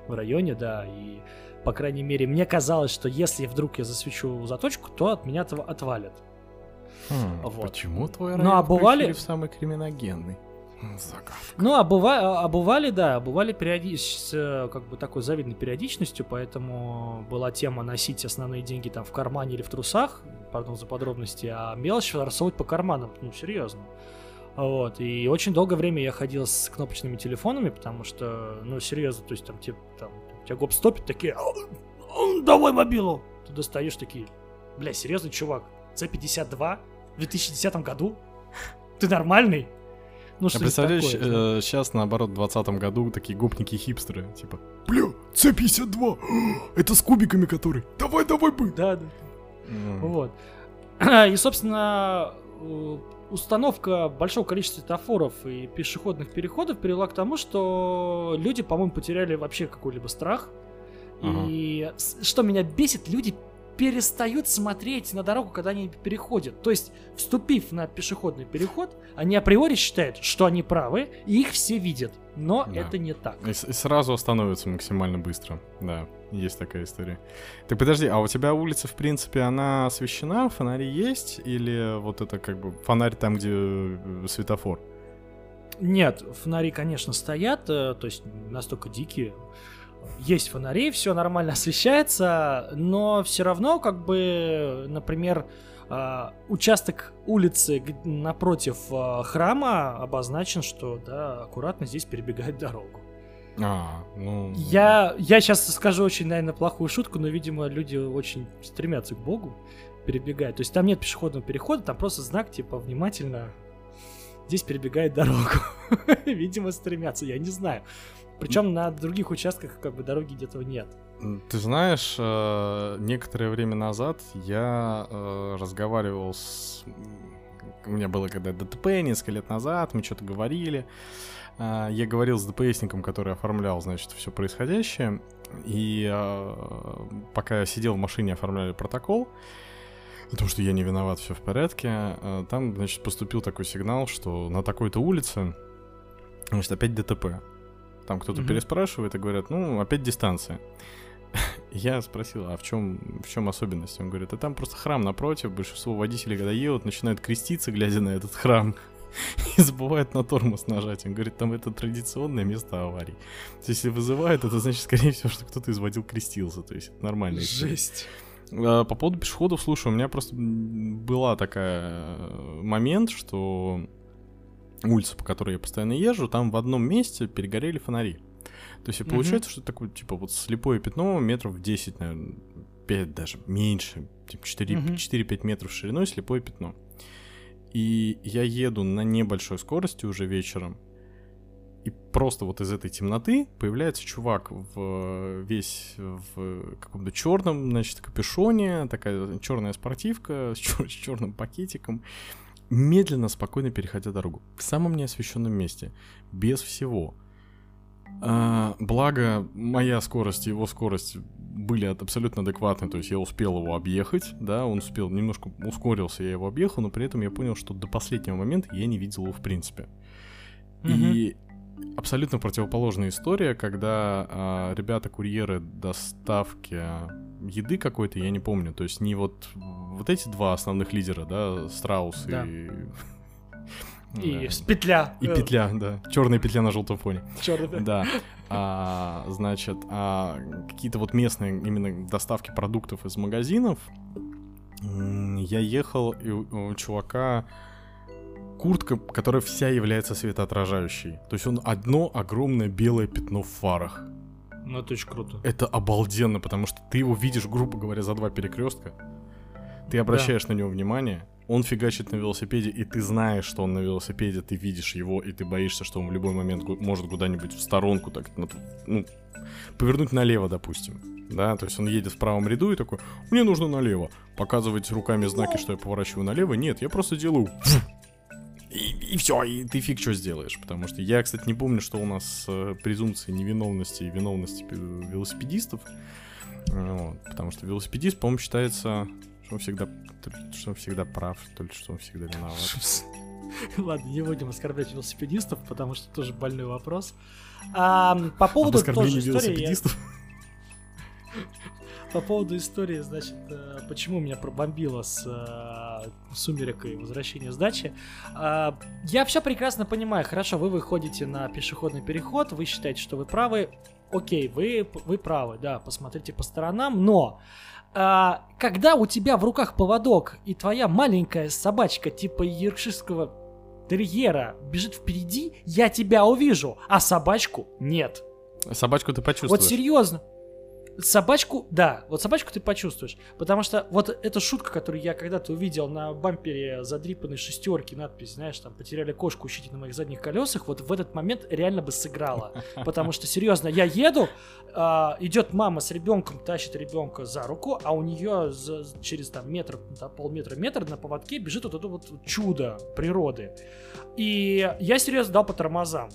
в районе, да, и, по крайней мере, мне казалось, что если вдруг я засвечу заточку, то от меня отв- отвалят. Хм, Вот. Почему твой Ну, район а бывали- в самый криминогенный? М, Загадка. Ну, а, быва- а бывали, да, бывали периоди- с э, как бы такой завидной периодичностью, поэтому была тема носить основные деньги там в кармане или в трусах, пардон за подробности, а мелочь рассовывать по карманам, ну, серьезно. Вот, и очень долгое время я ходил с кнопочными телефонами, потому что, ну, серьезно, то есть там, типа, там, тебя гоп стопит, такие, «А, а, давай мобилу! Ты достаешь такие, бля, серьезно, чувак, C52 в 2010 году? Ты нормальный? Ну, А что представляешь, такое, да? сейчас наоборот в 2020 году такие гопники-хипстеры, типа, бля, С-52, это с кубиками который, давай, давай бы. Да, да. М. Вот. И, собственно, э, установка большого количества светофоров и пешеходных переходов привела к тому, что люди, по-моему, потеряли вообще какой-либо страх. И с- что меня бесит, люди перестают смотреть на дорогу, когда они переходят. То есть, вступив на пешеходный переход, они априори считают, что они правы, и их все видят. Но Да. это не так. И, и сразу остановится максимально быстро. Да, есть такая история. Так подожди, а у тебя улица, в принципе, она освещена, фонари есть? Или вот это как бы фонарь там, где э, светофор? Нет, фонари, конечно, стоят, э, то есть настолько дикие. Есть фонари, все нормально освещается, но все равно, как бы, например, э, участок улицы напротив храма обозначен, что, да, аккуратно здесь перебегает дорогу. А, ну... Я, я сейчас скажу очень, наверное, плохую шутку, но, видимо, люди очень стремятся к Богу, перебегают. То есть там нет пешеходного перехода, там просто знак, типа, внимательно, здесь перебегает дорогу. Видимо, стремятся, я не знаю. Причем на других участках, как бы, дороги где-то нет. Ты знаешь, э, некоторое время назад я э, разговаривал с... У меня было когда ДТП несколько лет назад, мы что-то говорили. А, Я говорил с ДПСником, который оформлял, значит, все происходящее. И э, пока я сидел в машине, оформляли протокол, о том, что я не виноват, все в порядке, э, там, значит, поступил такой сигнал, что на такой-то улице, значит, опять ДТП. Там кто-то Мгм. переспрашивает и говорят, ну, опять дистанция. Я спросил, а в чем, в чем особенность? Он говорит, а там просто храм напротив, большинство водителей, когда едут, начинают креститься, глядя на этот храм, и забывают на тормоз нажать. Он говорит, там это традиционное место аварий. То есть, если вызывают, это значит, скорее всего, что кто-то из водил крестился. То есть, это нормально. Жесть. А, По поводу пешеходов, слушай, у меня просто была такая э, момент, что улица, по которой я постоянно езжу, там в одном месте перегорели фонари. То есть получается, что это такое, типа, вот слепое пятно метров 10, наверное, 5 даже, меньше, типа 4, Мгм. 4-5 метров шириной слепое пятно. И я еду на небольшой скорости уже вечером, и просто вот из этой темноты появляется чувак в весь в каком-то черном, значит, капюшоне, такая черная спортивка с, черным пакетиком, медленно, спокойно переходя дорогу в самом неосвещенном месте, без всего. А, благо, моя скорость и его скорость были абсолютно адекватны, то есть я успел его объехать, да, он успел, немножко ускорился, я его объехал, но при этом я понял, что до последнего момента я не видел его в принципе. И абсолютно противоположная история, когда а, ребята-курьеры доставки еды какой-то, я не помню, то есть не вот вот эти два основных лидера, да, Страус Да. и... И Да. петля. И петля, да. Черная петля на желтом фоне. Черный. Да. А, значит, а какие-то вот местные именно доставки продуктов из магазинов. Я ехал, и у, у чувака куртка, которая вся является светоотражающей. То есть он одно огромное белое пятно в фарах. Ну, это очень круто. Это обалденно, потому что ты его видишь, грубо говоря, за два перекрестка. Ты обращаешь на него внимание, он фигачит на велосипеде, и ты знаешь, что он на велосипеде, ты видишь его, и ты боишься, что он в любой момент может куда-нибудь в сторонку, так, ну, повернуть налево, допустим. Да, то есть он едет в правом ряду и такой, мне нужно налево. Показывать руками знаки, что я поворачиваю налево. Нет, я просто делаю и, все, и ты фиг что сделаешь. Потому что я, кстати, не помню, что у нас э, презумпция невиновности и виновности пи- велосипедистов. Вот, потому что велосипедист, по-моему, считается, что он всегда, что он всегда прав, то ли что он всегда виноват. Ладно, не будем оскорблять велосипедистов, потому что тоже больной вопрос. А, по поводу Об тоже истории... По поводу истории, значит, э, почему меня пробомбило с э, сумерек и возвращения с дачи. А, Я все прекрасно понимаю. Хорошо, вы выходите на пешеходный переход, вы считаете, что вы правы. Окей, вы, вы правы, да, посмотрите по сторонам, но а, когда у тебя в руках поводок и твоя маленькая собачка типа йоркширского терьера бежит впереди, я тебя увижу, а собачку нет. Собачку ты Вот почувствуешь. серьезно. Собачку, да, вот собачку ты почувствуешь. Потому что вот эта шутка, которую я когда-то увидел на бампере задрипанной шестерки, надпись, знаешь, там, потеряли кошку, ищите на моих задних колесах, вот в этот момент реально бы сыграла. Потому что, серьезно, я еду, а, идет мама с ребенком, тащит ребенка за руку, а у нее через там метр, да, полметра, метр на поводке бежит вот это вот чудо природы. И я серьезно дал по тормозам.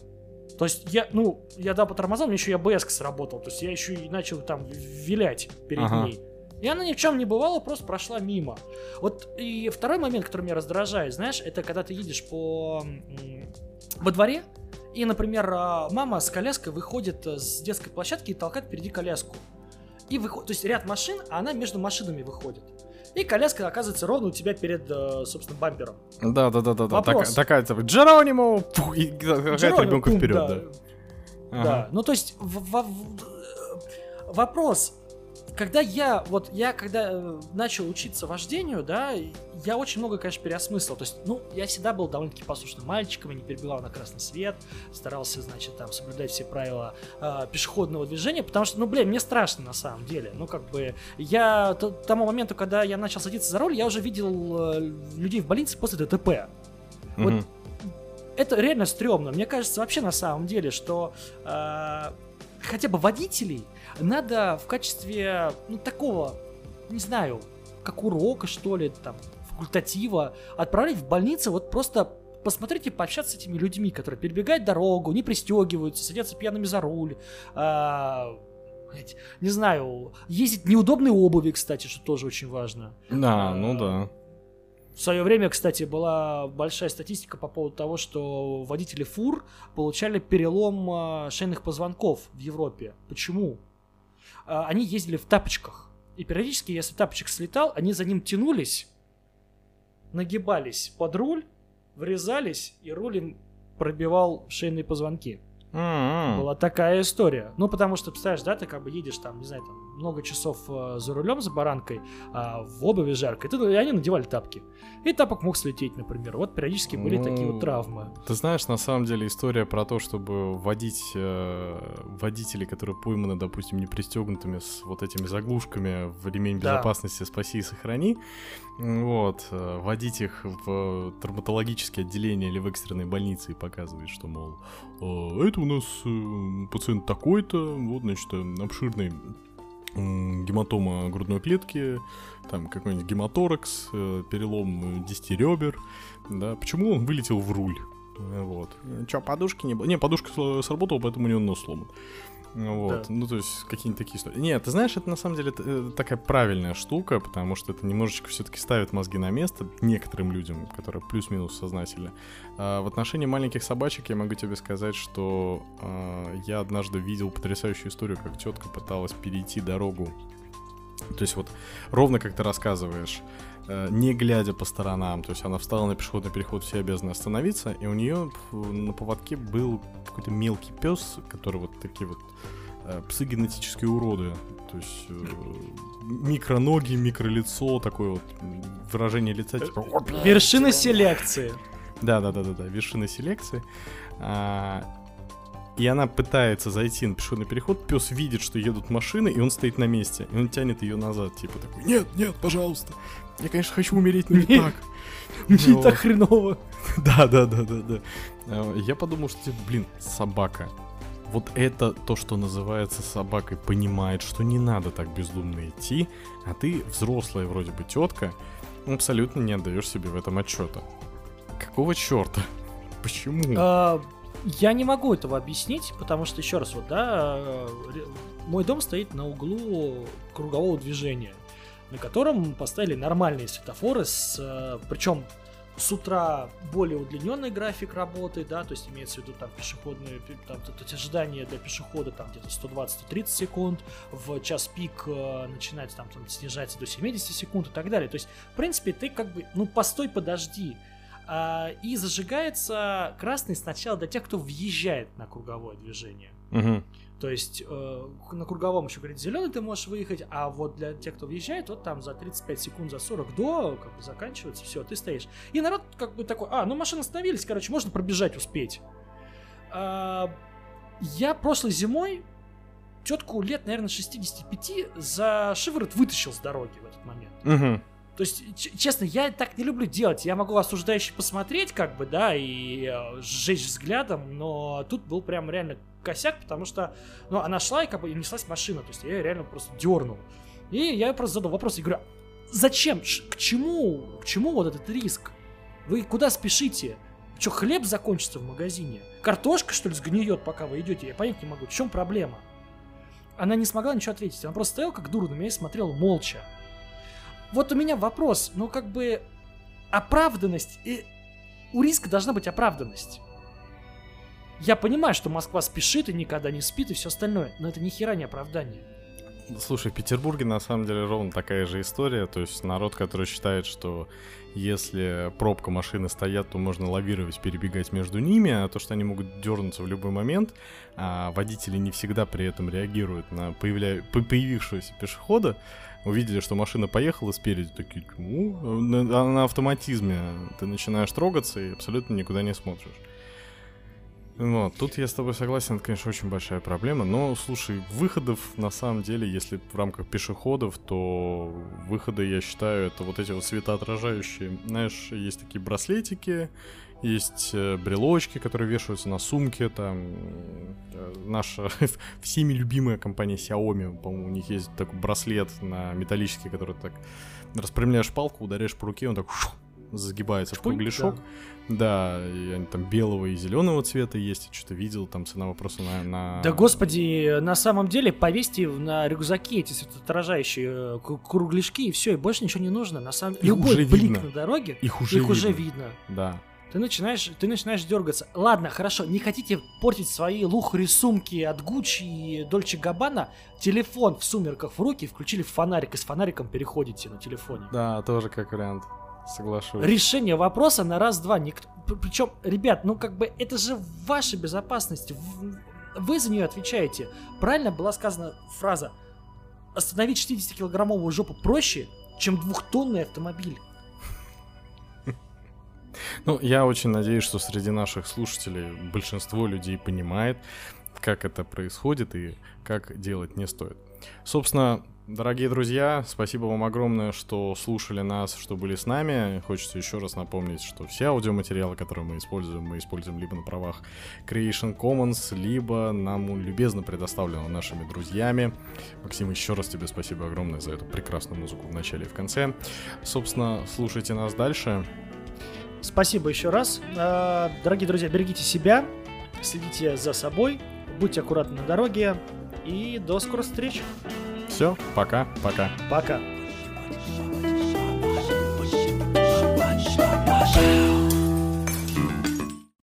То есть я, ну, я дал по тормозам, у меня еще и АБС сработал. То есть я еще и начал там вилять перед Ага. ней. И она ни в чем не бывала, просто прошла мимо. Вот и второй момент, который меня раздражает, знаешь, это когда ты едешь по во дворе, и, например, а, мама с коляской выходит э, с детской площадки и толкает впереди коляску. И выходит, то есть ряд машин, а она между машинами выходит. И коляска оказывается ровно у тебя перед, э, собственно, бампером. Да, да, да, да, да. Вопрос. Такая, такая, Джеронимо! Пух, И какая-то Джеронимо, ребенка вперед, да. да. Да, Ага. ну то есть в- в- в- вопрос, когда я вот я когда э, начал учиться вождению, да, я очень много, конечно, переосмыслил. То есть, ну, я всегда был довольно-таки послушным мальчиком, я не перебивал на красный свет, старался, значит, там соблюдать все правила э, пешеходного движения, потому что, ну, блин, мне страшно на самом деле. Ну, как бы я к тому моменту, когда я начал садиться за руль, я уже видел э, людей в больнице после ДТП. Вот Мгм. это реально стрёмно. Мне кажется, вообще на самом деле, что э, хотя бы водителей надо в качестве ну, такого, не знаю, как урока, что ли, там, факультатива, отправлять в больницы вот просто посмотреть и пообщаться с этими людьми, которые перебегают дорогу, не пристегиваются, садятся пьяными за руль, а, не знаю, ездить неудобной обуви, кстати, что тоже очень важно. Да, а, ну да. В свое время, кстати, была большая статистика по поводу того, что водители фур получали перелом а, шейных позвонков в Европе. Почему? А, Они ездили в тапочках. И периодически, если тапочек слетал, они за ним тянулись, нагибались под руль, врезались, и руль им пробивал шейные позвонки. М-м. Была такая история. Ну, потому что, представляешь, да, ты как бы едешь там, не знаю, там, много часов э, за рулем, за баранкой, а в обуви жарко, и, они надевали тапки. И тапок мог слететь, например. Вот периодически были такие Ну, вот травмы. Ты знаешь, на самом деле история про то, чтобы водить э, водителей, которые пойманы, допустим, не пристегнутыми с вот этими заглушками в ремень Да. безопасности «Спаси и сохрани», вот, э, водить их в травматологические отделения или в экстренной больнице и показывать, что, мол, «А, это у нас э, пациент такой-то, вот, значит, обширный гематома грудной клетки, там какой-нибудь гематоракс, э, перелом э, 10 ребер, да, почему он вылетел в руль? Вот. Че, подушки не было? Не, подушка сработала, поэтому у него нос сломан. Вот. Да. Ну, то есть, какие-нибудь такие истории. Нет, ты знаешь, это на самом деле э, такая правильная штука, потому что это немножечко все-таки ставит мозги на место некоторым людям, которые плюс-минус сознательны. А в отношении маленьких собачек я могу тебе сказать, что а, я однажды видел потрясающую историю, как тетка пыталась перейти дорогу. То есть вот ровно как ты рассказываешь, не глядя по сторонам, то есть она встала на пешеходный переход, все обязаны остановиться, и у нее на поводке был какой-то мелкий пес, который вот такие вот э, псы генетические уроды, то есть э, микроноги, микролицо, такое вот выражение лица, типа... Вершина селекции. Да, да, да, да, да, вершина селекции. А, и она пытается зайти на пешеходный переход, пес видит, что едут машины, и он стоит на месте. И он тянет ее назад, типа такой, нет, нет, пожалуйста. Я, конечно, хочу умереть, но не так. Мне Вот. так хреново. Да, да, да, да, да. А, Я подумал, что, блин, собака. Вот это то, что называется собакой, понимает, что не надо так бездумно идти, а ты взрослая вроде бы тетка, абсолютно не отдаешь себе в этом отчета. Какого черта? Почему? Я не могу этого объяснить, потому что, еще раз, вот, да, э, мой дом стоит на углу кругового движения, на котором поставили нормальные светофоры с, причем с утра более удлиненный график работы, да, то есть имеется в виду там пешеходные, там, то ожидание для пешехода там где-то 120-130 секунд, в час пик э, начинается там, там снижается до 70 секунд и так далее. То есть, в принципе, ты как бы, ну, постой, подожди. А, и зажигается красный сначала для тех, кто въезжает на круговое движение. Угу. То есть э, на круговом еще, говорит, зеленый ты можешь выехать, а вот для тех, кто въезжает, вот там за 35 секунд, за 40 до, как бы заканчивается, все, ты стоишь. И народ как бы такой, а, ну машины остановились, короче, можно пробежать, успеть. А, я прошлой зимой тетку лет, наверное, 65 за шиворот вытащил с дороги в этот момент. Угу. То есть, честно, я так не люблю делать. Я могу осуждающе посмотреть, как бы, да, и э, сжечь взглядом, но тут был прям реально косяк, потому что, ну, она шла и как бы и неслась машина, то есть я ее реально просто дернул. И я просто задал вопрос, и говорю, зачем, к чему, к чему вот этот риск? Вы куда спешите? Что, хлеб закончится в магазине? Картошка, что ли, сгниет, пока вы идете? Я понять не могу, в чем проблема? Она не смогла ничего ответить. Она просто стояла как дура на меня и смотрела молча. Вот у меня вопрос, ну как бы оправданность, и у риска должна быть оправданность. Я понимаю, что Москва спешит и никогда не спит и все остальное, но это ни хера не оправдание. Слушай, в Петербурге на самом деле ровно такая же история. То есть народ, который считает, что если пробка машины стоят, то можно лавировать, перебегать между ними, а то, что они могут дернуться в любой момент, а водители не всегда при этом реагируют на появля... появившегося пешехода, увидели, что машина поехала спереди, такие, ну, на, на автоматизме ты начинаешь трогаться и абсолютно никуда не смотришь. Вот, тут я с тобой согласен, это, конечно, очень большая проблема, но, слушай, выходов, на самом деле, если в рамках пешеходов, то выходы, я считаю, это вот эти вот светоотражающие, знаешь, есть такие браслетики, есть э, брелочки, которые вешаются на сумке, там э, наша всеми любимая компания Xiaomi, по-моему, у них есть такой браслет на металлический, который так распрямляешь палку, ударяешь по руке, он так загибается в кругляшок. Да. Да, и они там белого и зеленого цвета есть. Я что-то видел, там цена вопроса на, на... Да господи, на самом деле повесьте на рюкзаки эти отражающие э, кругляшки, и все, и больше ничего не нужно. На самом деле, любой блик видно. на дороге, их уже, их видно. уже видно. Да. Ты начинаешь, ты начинаешь дергаться. Ладно, хорошо, не хотите портить свои лухари сумки от Гуччи и Дольче Габбана? Телефон в сумерках в руки, включили фонарик, и с фонариком переходите на телефоне. Да, тоже как вариант. Соглашусь. Решение вопроса на раз-два. Никто... Причем, ребят, ну как бы это же ваша безопасность. Вы за нее отвечаете. Правильно была сказана фраза «Остановить 60-килограммовую жопу проще, чем двухтонный автомобиль». Ну, я очень надеюсь, что среди наших слушателей большинство людей понимает, как это происходит и как делать не стоит. Собственно, Дорогие друзья, спасибо вам огромное, что слушали нас, что были с нами. Хочется еще раз напомнить, что все аудиоматериалы, которые мы используем, мы используем либо на правах Creation Commons, либо нам любезно предоставлено нашими друзьями. Максим, еще раз тебе спасибо огромное за эту прекрасную музыку в начале и в конце. Собственно, слушайте нас дальше. Спасибо еще раз. А, дорогие друзья, берегите себя, следите за собой, будьте аккуратны на дороге и до скорых встреч. Все, пока, пока. Пока.